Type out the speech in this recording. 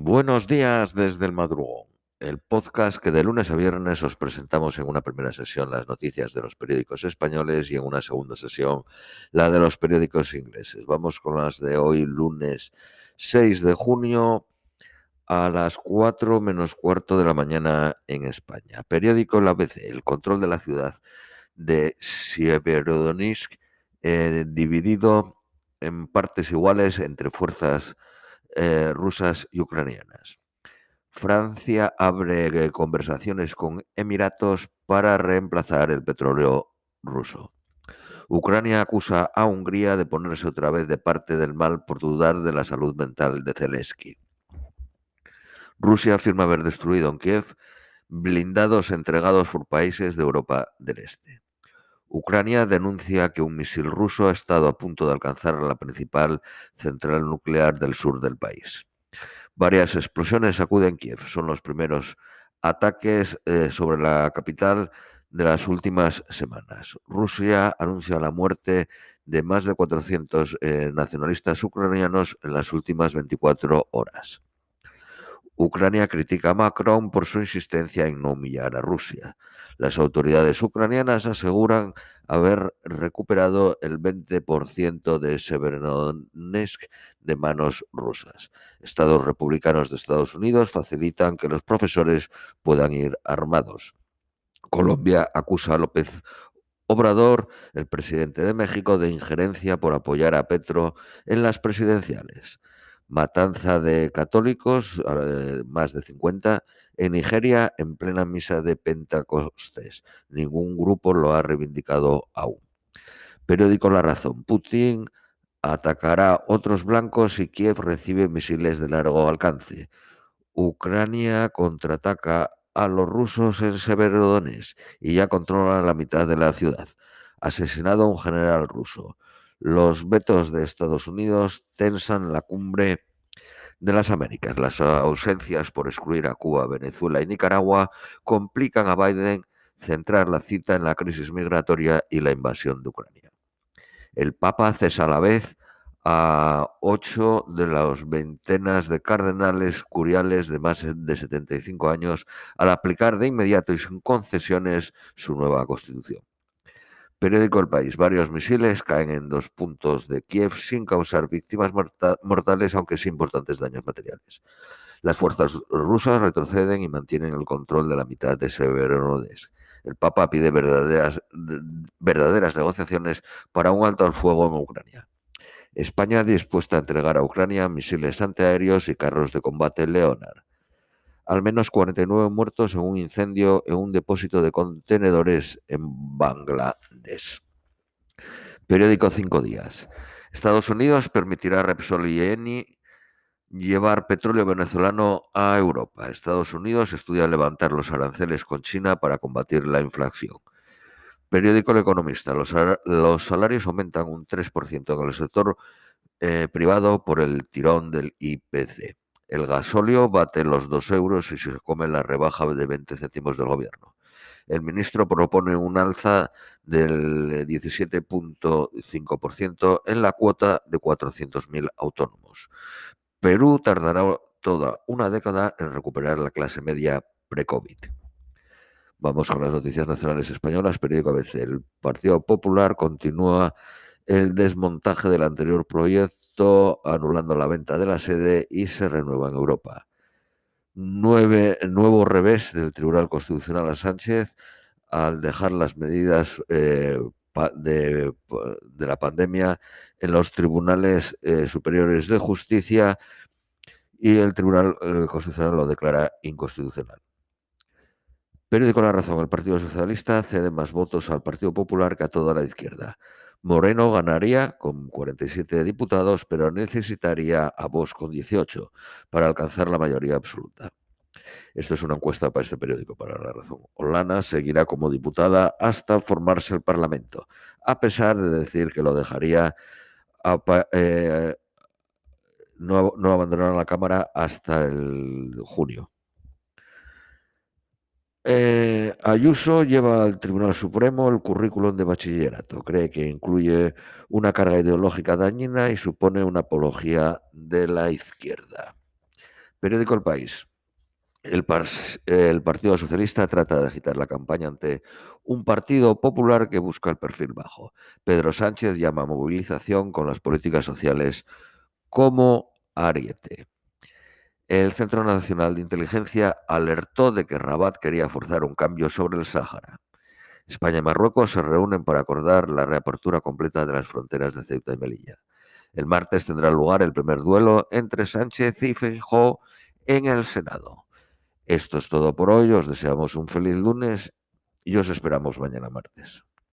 Buenos días desde el madrugón, el podcast que de lunes a viernes os presentamos en una primera sesión las noticias de los periódicos españoles y en una segunda sesión la de los periódicos ingleses. Vamos con las de hoy, lunes 6 de junio a las 4 menos cuarto de la mañana en España. Periódico La ABC, el control de la ciudad de Sieverodonetsk eh, dividido en partes iguales entre fuerzas eh, rusas y ucranianas. Francia abre conversaciones con Emiratos para reemplazar el petróleo ruso. Ucrania acusa a Hungría de ponerse otra vez de parte del mal por dudar de la salud mental de Zelensky. Rusia afirma haber destruido en Kiev blindados entregados por países de Europa del Este. Ucrania denuncia que un misil ruso ha estado a punto de alcanzar la principal central nuclear del sur del país. Varias explosiones sacuden Kiev. Son los primeros ataques eh, sobre la capital de las últimas semanas. Rusia anuncia la muerte de más de 400 eh, nacionalistas ucranianos en las últimas 24 horas. Ucrania critica a Macron por su insistencia en no humillar a Rusia. Las autoridades ucranianas aseguran haber recuperado el 20% de Severodonetsk de manos rusas. Estados republicanos de Estados Unidos facilitan que los profesores puedan ir armados. Colombia acusa a López Obrador, el presidente de México, de injerencia por apoyar a Petro en las presidenciales matanza de católicos, eh, más de 50, en Nigeria en plena misa de Pentecostés. Ningún grupo lo ha reivindicado aún. Periódico La Razón. Putin atacará otros blancos y Kiev recibe misiles de largo alcance. Ucrania contraataca a los rusos en Severodonetsk y ya controla la mitad de la ciudad. Asesinado un general ruso. Los vetos de Estados Unidos tensan la cumbre de las Américas. Las ausencias por excluir a Cuba, Venezuela y Nicaragua complican a Biden centrar la cita en la crisis migratoria y la invasión de Ucrania. El Papa cesa a la vez a ocho de las veintenas de cardenales curiales de más de 75 años al aplicar de inmediato y sin concesiones su nueva constitución. Periódico El País. Varios misiles caen en dos puntos de Kiev sin causar víctimas mortales, aunque sin importantes daños materiales. Las fuerzas rusas retroceden y mantienen el control de la mitad de Severodonetsk. El Papa pide verdaderas, verdaderas negociaciones para un alto al fuego en Ucrania. España dispuesta a entregar a Ucrania misiles antiaéreos y carros de combate Leonard al menos 49 muertos en un incendio en un depósito de contenedores en Bangladesh. Periódico Cinco Días. Estados Unidos permitirá a Repsol y Eni llevar petróleo venezolano a Europa. Estados Unidos estudia levantar los aranceles con China para combatir la inflación. Periódico El Economista. Los, salarios aumentan un 3% en el sector eh, privado por el tirón del IPC. El gasóleo bate los 2 euros y se come la rebaja de 20 céntimos del gobierno. El ministro propone un alza del 17.5% en la cuota de 400.000 autónomos. Perú tardará toda una década en recuperar la clase media pre-COVID. Vamos con las noticias nacionales españolas. Periódico ABC. El Partido Popular continúa el desmontaje del anterior proyecto anulando la venta de la sede y se renueva en Europa. nuevo revés del Tribunal Constitucional a Sánchez al dejar las medidas eh, de, la pandemia en los tribunales eh, superiores de justicia y el Tribunal eh, Constitucional lo declara inconstitucional. Periódico La Razón, el Partido Socialista cede más votos al Partido Popular que a toda la izquierda. Moreno ganaría con 47 diputados, pero necesitaría a Vox con 18 para alcanzar la mayoría absoluta. Esto es una encuesta para este periódico, para la razón. Olana seguirá como diputada hasta formarse el Parlamento, a pesar de decir que lo dejaría eh, no, no abandonar la Cámara hasta el junio. Eh, Ayuso lleva al Tribunal Supremo el currículum de bachillerato. Cree que incluye una carga ideológica dañina y supone una apología de la izquierda. Periódico El País. El, Partido Socialista trata de agitar la campaña ante un partido popular que busca el perfil bajo. Pedro Sánchez llama movilización con las políticas sociales como ariete. El Centro Nacional de Inteligencia alertó de que Rabat quería forzar un cambio sobre el Sáhara. España y Marruecos se reúnen para acordar la reapertura completa de las fronteras de Ceuta y Melilla. El martes tendrá lugar el primer duelo entre Sánchez y Feijóo en el Senado. Esto es todo por hoy, os deseamos un feliz lunes y os esperamos mañana martes.